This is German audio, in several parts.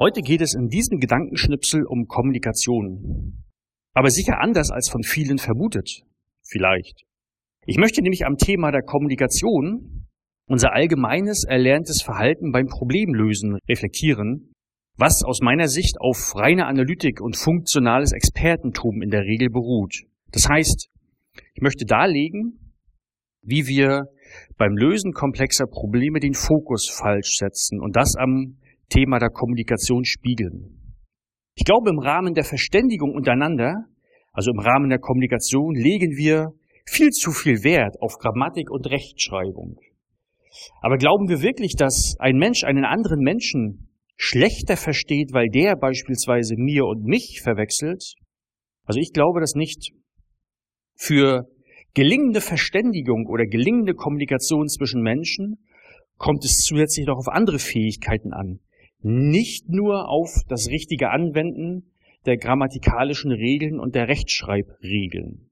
Heute geht es in diesem Gedankenschnipsel um Kommunikation. Aber sicher anders als von vielen vermutet. Vielleicht. Ich möchte nämlich am Thema der Kommunikation unser allgemeines erlerntes Verhalten beim Problemlösen reflektieren, was aus meiner Sicht auf reine Analytik und funktionales Expertentum in der Regel beruht. Das heißt, ich möchte darlegen, wie wir beim Lösen komplexer Probleme den Fokus falsch setzen und das am Thema der Kommunikation spiegeln. Ich glaube, im Rahmen der Verständigung untereinander, also im Rahmen der Kommunikation, legen wir viel zu viel Wert auf Grammatik und Rechtschreibung. Aber glauben wir wirklich, dass ein Mensch einen anderen Menschen schlechter versteht, weil der beispielsweise mir und mich verwechselt? Also ich glaube das nicht. Für gelingende Verständigung oder gelingende Kommunikation zwischen Menschen kommt es zusätzlich noch auf andere Fähigkeiten an. Nicht nur auf das richtige Anwenden der grammatikalischen Regeln und der Rechtschreibregeln.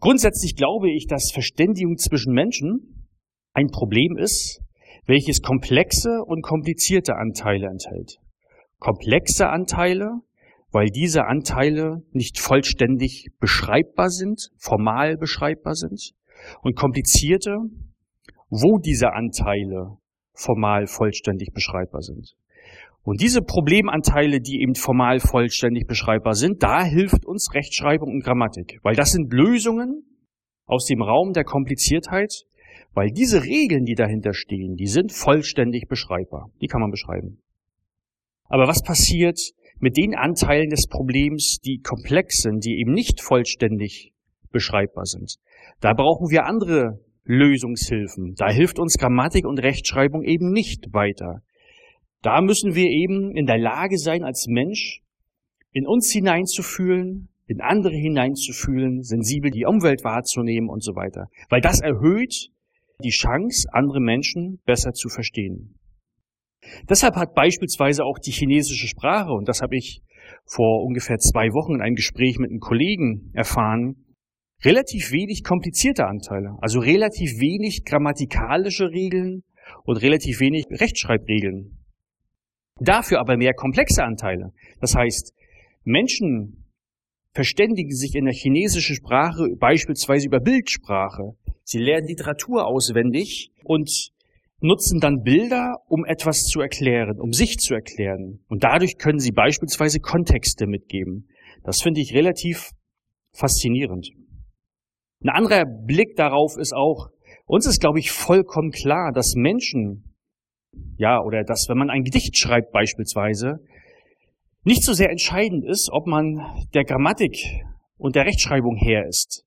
Grundsätzlich glaube ich, dass Verständigung zwischen Menschen ein Problem ist, welches komplexe und komplizierte Anteile enthält. Komplexe Anteile, weil diese Anteile nicht vollständig beschreibbar sind, formal beschreibbar sind, und komplizierte, wo diese Anteile formal vollständig beschreibbar sind. Und diese Problemanteile, die eben formal vollständig beschreibbar sind, da hilft uns Rechtschreibung und Grammatik, weil das sind Lösungen aus dem Raum der Kompliziertheit, weil diese Regeln, die dahinter stehen, die sind vollständig beschreibbar. Die kann man beschreiben. Aber was passiert mit den Anteilen des Problems, die komplex sind, die eben nicht vollständig beschreibbar sind? Da brauchen wir andere Lösungshilfen. Da hilft uns Grammatik und Rechtschreibung eben nicht weiter. Da müssen wir eben in der Lage sein, als Mensch in uns hineinzufühlen, in andere hineinzufühlen, sensibel die Umwelt wahrzunehmen und so weiter. Weil das erhöht die Chance, andere Menschen besser zu verstehen. Deshalb hat beispielsweise auch die chinesische Sprache, und das habe ich vor ungefähr zwei Wochen in einem Gespräch mit einem Kollegen erfahren, relativ wenig komplizierte Anteile, also relativ wenig grammatikalische Regeln und relativ wenig Rechtschreibregeln. Dafür aber mehr komplexe Anteile. Das heißt, Menschen verständigen sich in der chinesischen Sprache beispielsweise über Bildsprache. Sie lernen Literatur auswendig und nutzen dann Bilder, um etwas zu erklären, um sich zu erklären. Und dadurch können sie beispielsweise Kontexte mitgeben. Das finde ich relativ faszinierend. Ein anderer Blick darauf ist auch, uns ist, glaube ich, vollkommen klar, dass Menschen, ja, oder dass, wenn man ein Gedicht schreibt beispielsweise, nicht so sehr entscheidend ist, ob man der Grammatik und der Rechtschreibung her ist,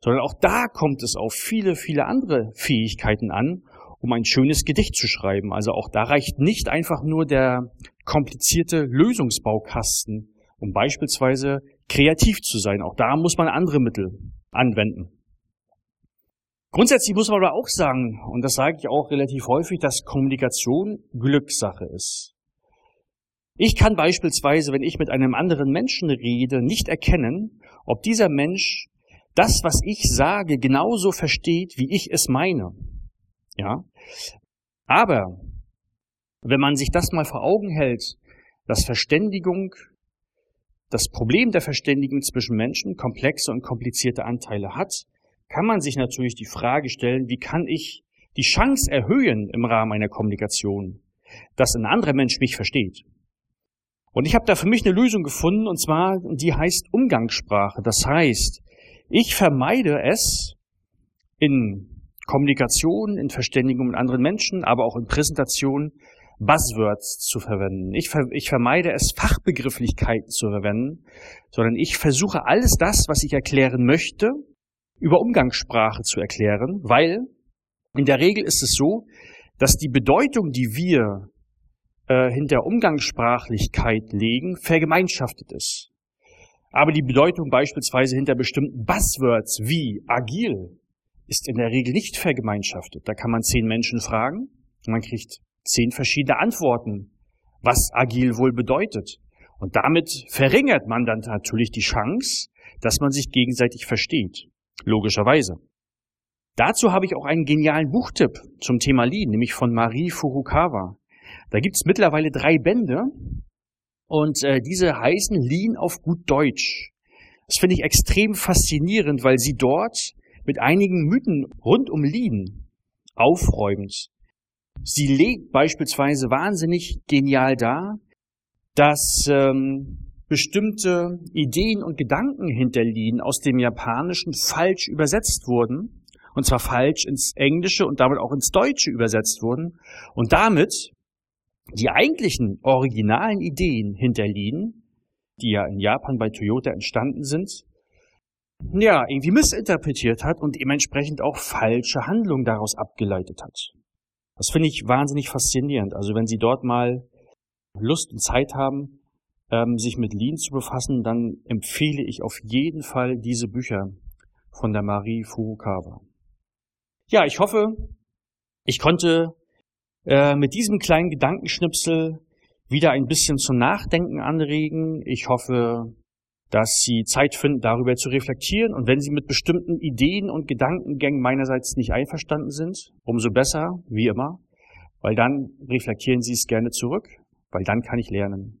sondern auch da kommt es auf viele, viele andere Fähigkeiten an, um ein schönes Gedicht zu schreiben. Also auch da reicht nicht einfach nur der komplizierte Lösungsbaukasten, um beispielsweise kreativ zu sein. Auch da muss man andere Mittel anwenden. Grundsätzlich muss man aber auch sagen, und das sage ich auch relativ häufig, dass Kommunikation Glückssache ist. Ich kann beispielsweise, wenn ich mit einem anderen Menschen rede, nicht erkennen, ob dieser Mensch das, was ich sage, genauso versteht, wie ich es meine. Ja? Aber wenn man sich das mal vor Augen hält, dass Verständigung, das Problem der Verständigung zwischen Menschen komplexe und komplizierte Anteile hat, kann man sich natürlich die Frage stellen, wie kann ich die Chance erhöhen im Rahmen einer Kommunikation, dass ein anderer Mensch mich versteht. Und ich habe da für mich eine Lösung gefunden, und zwar, die heißt Umgangssprache. Das heißt, ich vermeide es in Kommunikation, in Verständigung mit anderen Menschen, aber auch in Präsentation Buzzwords zu verwenden. Ich, ver ich vermeide es, Fachbegrifflichkeiten zu verwenden, sondern ich versuche alles das, was ich erklären möchte, über Umgangssprache zu erklären, weil in der Regel ist es so, dass die Bedeutung, die wir äh, hinter Umgangssprachlichkeit legen, vergemeinschaftet ist. Aber die Bedeutung beispielsweise hinter bestimmten Buzzwords wie agil ist in der Regel nicht vergemeinschaftet. Da kann man zehn Menschen fragen und man kriegt zehn verschiedene Antworten, was agil wohl bedeutet. Und damit verringert man dann natürlich die Chance, dass man sich gegenseitig versteht. Logischerweise. Dazu habe ich auch einen genialen Buchtipp zum Thema Lean, nämlich von Marie Furukawa. Da gibt's mittlerweile drei Bände und äh, diese heißen Lean auf gut Deutsch. Das finde ich extrem faszinierend, weil sie dort mit einigen Mythen rund um Lean aufräumend. Sie legt beispielsweise wahnsinnig genial dar, dass ähm, bestimmte Ideen und Gedanken hinter Lean aus dem Japanischen falsch übersetzt wurden, und zwar falsch ins Englische und damit auch ins Deutsche übersetzt wurden, und damit die eigentlichen originalen Ideen hinter Lean, die ja in Japan bei Toyota entstanden sind, ja, irgendwie missinterpretiert hat und dementsprechend auch falsche Handlungen daraus abgeleitet hat. Das finde ich wahnsinnig faszinierend. Also wenn Sie dort mal Lust und Zeit haben, ähm, sich mit Lean zu befassen, dann empfehle ich auf jeden Fall diese Bücher von der Marie Furukawa. Ja, ich hoffe, ich konnte äh, mit diesem kleinen Gedankenschnipsel wieder ein bisschen zum Nachdenken anregen. Ich hoffe, dass Sie Zeit finden, darüber zu reflektieren. Und wenn Sie mit bestimmten Ideen und Gedankengängen meinerseits nicht einverstanden sind, umso besser, wie immer, weil dann reflektieren Sie es gerne zurück, weil dann kann ich lernen.